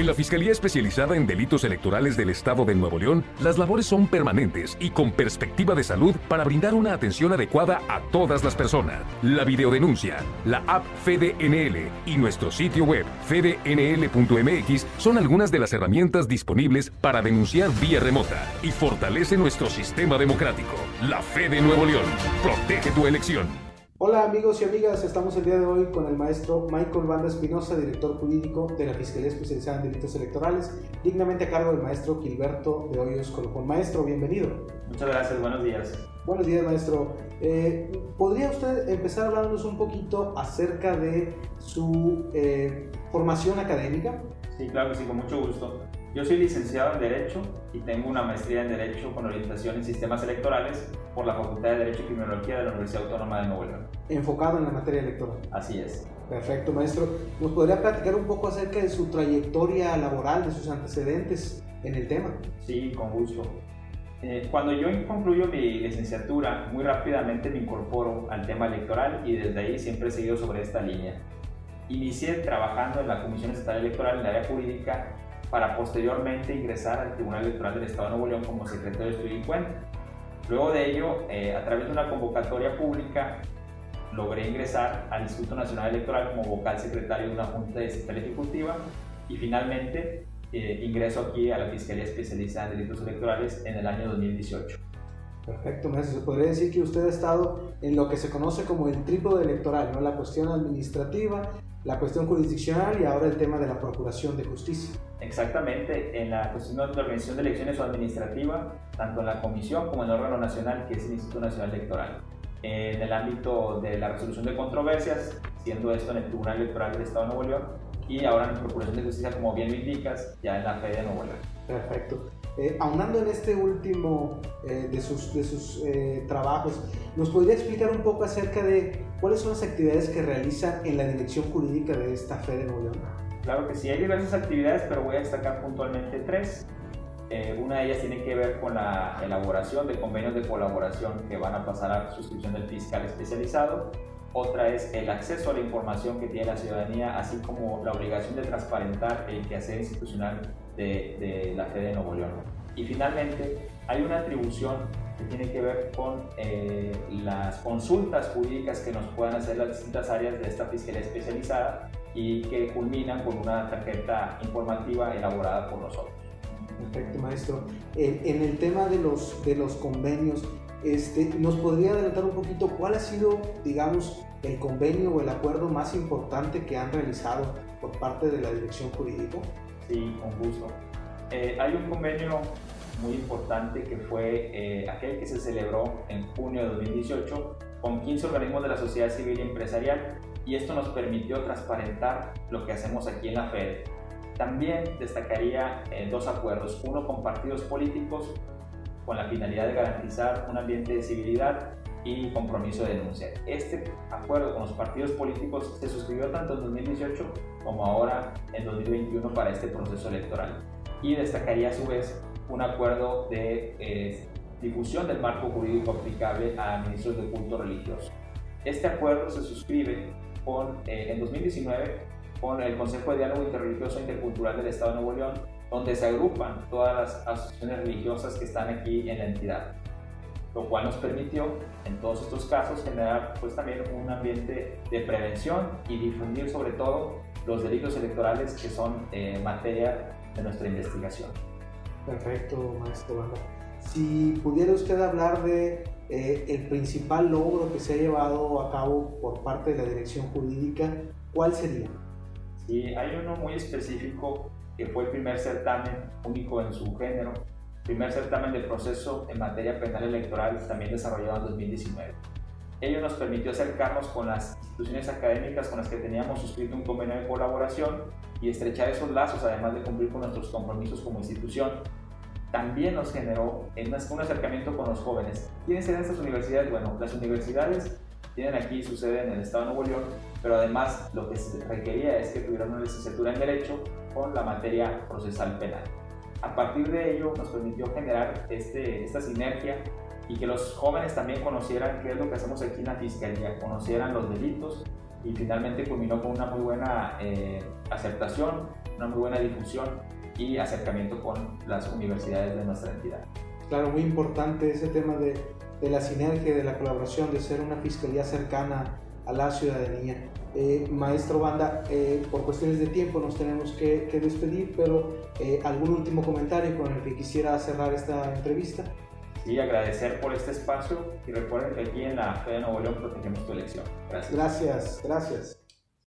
En la Fiscalía Especializada en Delitos Electorales del Estado de Nuevo León, las labores son permanentes y con perspectiva de salud para brindar una atención adecuada a todas las personas. La videodenuncia, la app FedeNL y nuestro sitio web fednl.mx son algunas de las herramientas disponibles para denunciar vía remota y fortalece nuestro sistema democrático. La Fe de Nuevo León. Protege tu elección. Hola amigos y amigas, estamos el día de hoy con el maestro Michael Banda Espinosa, director jurídico de la Fiscalía Especializada en Delitos Electorales, dignamente a cargo del maestro Gilberto de Hoyos Colopón. Maestro, bienvenido. Muchas gracias, buenos días. Buenos días, maestro. Eh, ¿Podría usted empezar hablándonos un poquito acerca de su eh, formación académica? Sí, claro que sí, con mucho gusto. Yo soy licenciado en Derecho y tengo una maestría en Derecho con orientación en sistemas electorales por la Facultad de Derecho y Criminología de la Universidad Autónoma de Nuevo León. Enfocado en la materia electoral. Así es. Perfecto, maestro. ¿Nos podría platicar un poco acerca de su trayectoria laboral, de sus antecedentes en el tema? Sí, con gusto. Eh, cuando yo concluyo mi licenciatura, muy rápidamente me incorporo al tema electoral y desde ahí siempre he seguido sobre esta línea. Inicié trabajando en la Comisión Estatal Electoral en el área jurídica para posteriormente ingresar al Tribunal Electoral del Estado de Nuevo León como secretario de estudio y cuenta. Luego de ello, eh, a través de una convocatoria pública, logré ingresar al Instituto Nacional Electoral como vocal secretario de una junta de central ejecutiva y finalmente eh, ingreso aquí a la Fiscalía Especializada en Delitos Electorales en el año 2018. Perfecto, maestro. Se podría decir que usted ha estado en lo que se conoce como el trípode electoral, ¿no? La cuestión administrativa, la cuestión jurisdiccional y ahora el tema de la procuración de justicia. Exactamente, en la cuestión de la organización de elecciones o administrativa, tanto en la comisión como en el órgano nacional, que es el Instituto Nacional Electoral. En el ámbito de la resolución de controversias, siendo esto en el Tribunal Electoral del Estado de Nuevo León, y ahora en Procuración de Justicia, como bien lo indicas, ya en la Fe de Nuevo León. Perfecto. Eh, aunando en este último eh, de sus, de sus eh, trabajos, ¿nos podría explicar un poco acerca de cuáles son las actividades que realizan en la dirección jurídica de esta Fe de Nuevo León? Claro que sí, hay diversas actividades, pero voy a destacar puntualmente tres. una de ellas tiene que ver con la elaboración de convenios de colaboración que van a pasar a suscripción del fiscal especializado. Otra es el acceso a la información que tiene la ciudadanía, así como la obligación de transparentar el quehacer institucional de, la Fede de Nuevo León. Y finalmente, hay una atribución que tiene que ver con eh, las consultas jurídicas que nos puedan hacer las distintas áreas de esta fiscalía especializada y que culminan con una tarjeta informativa elaborada por nosotros. Perfecto, maestro. En, el tema de los, de los convenios, este, ¿nos podría adelantar un poquito cuál ha sido, digamos, el convenio o el acuerdo más importante que han realizado por parte de la dirección jurídica? Sí, con gusto. Eh, hay un convenio muy importante que fue eh, aquel que se celebró en junio de 2018 con 15 organismos de la sociedad civil y empresarial y esto nos permitió transparentar lo que hacemos aquí en la FED. También destacaría eh, dos acuerdos, uno con partidos políticos con la finalidad de garantizar un ambiente de civilidad y compromiso de denuncia. Este acuerdo con los partidos políticos se suscribió tanto en 2018 como ahora en 2021 para este proceso electoral. Y destacaría a su vez un acuerdo de eh, difusión del marco jurídico aplicable a ministros de culto religioso. Este acuerdo se suscribe con, eh, en 2019 con el Consejo de Diálogo Interreligioso Intercultural del Estado de Nuevo León, donde se agrupan todas las asociaciones religiosas que están aquí en la entidad lo cual nos permitió en todos estos casos generar pues también un ambiente de prevención y difundir sobre todo los delitos electorales que son eh, materia de nuestra investigación. Perfecto, maestro Si pudiera usted hablar de eh, el principal logro que se ha llevado a cabo por parte de la dirección jurídica, ¿cuál sería? Sí, hay uno muy específico que fue el primer certamen único en su género primer certamen de proceso en materia penal electoral también desarrollado en 2019. Ello nos permitió acercarnos con las instituciones académicas con las que teníamos suscrito un convenio de colaboración y estrechar esos lazos, además de cumplir con nuestros compromisos como institución. También nos generó un acercamiento con los jóvenes. ¿Quiénes eran estas universidades? Bueno, las universidades tienen aquí su sede en el Estado de Nuevo León, pero además lo que se requería es que tuvieran una licenciatura en Derecho con la materia procesal penal. A partir de ello nos permitió generar este, esta sinergia y que los jóvenes también conocieran qué es lo que hacemos aquí en la Fiscalía, conocieran los delitos y finalmente culminó con una muy buena eh, aceptación, una muy buena difusión y acercamiento con las universidades de nuestra entidad. Claro, muy importante ese tema de, de la sinergia, de la colaboración, de ser una fiscalía cercana a la ciudadanía. Eh, maestro Banda, eh, por cuestiones de tiempo nos tenemos que, que despedir, pero eh, algún último comentario con el que quisiera cerrar esta entrevista. Sí, agradecer por este espacio y recuerden que aquí en la Fe de Nuevo León protegemos tu elección. Gracias. Gracias, gracias.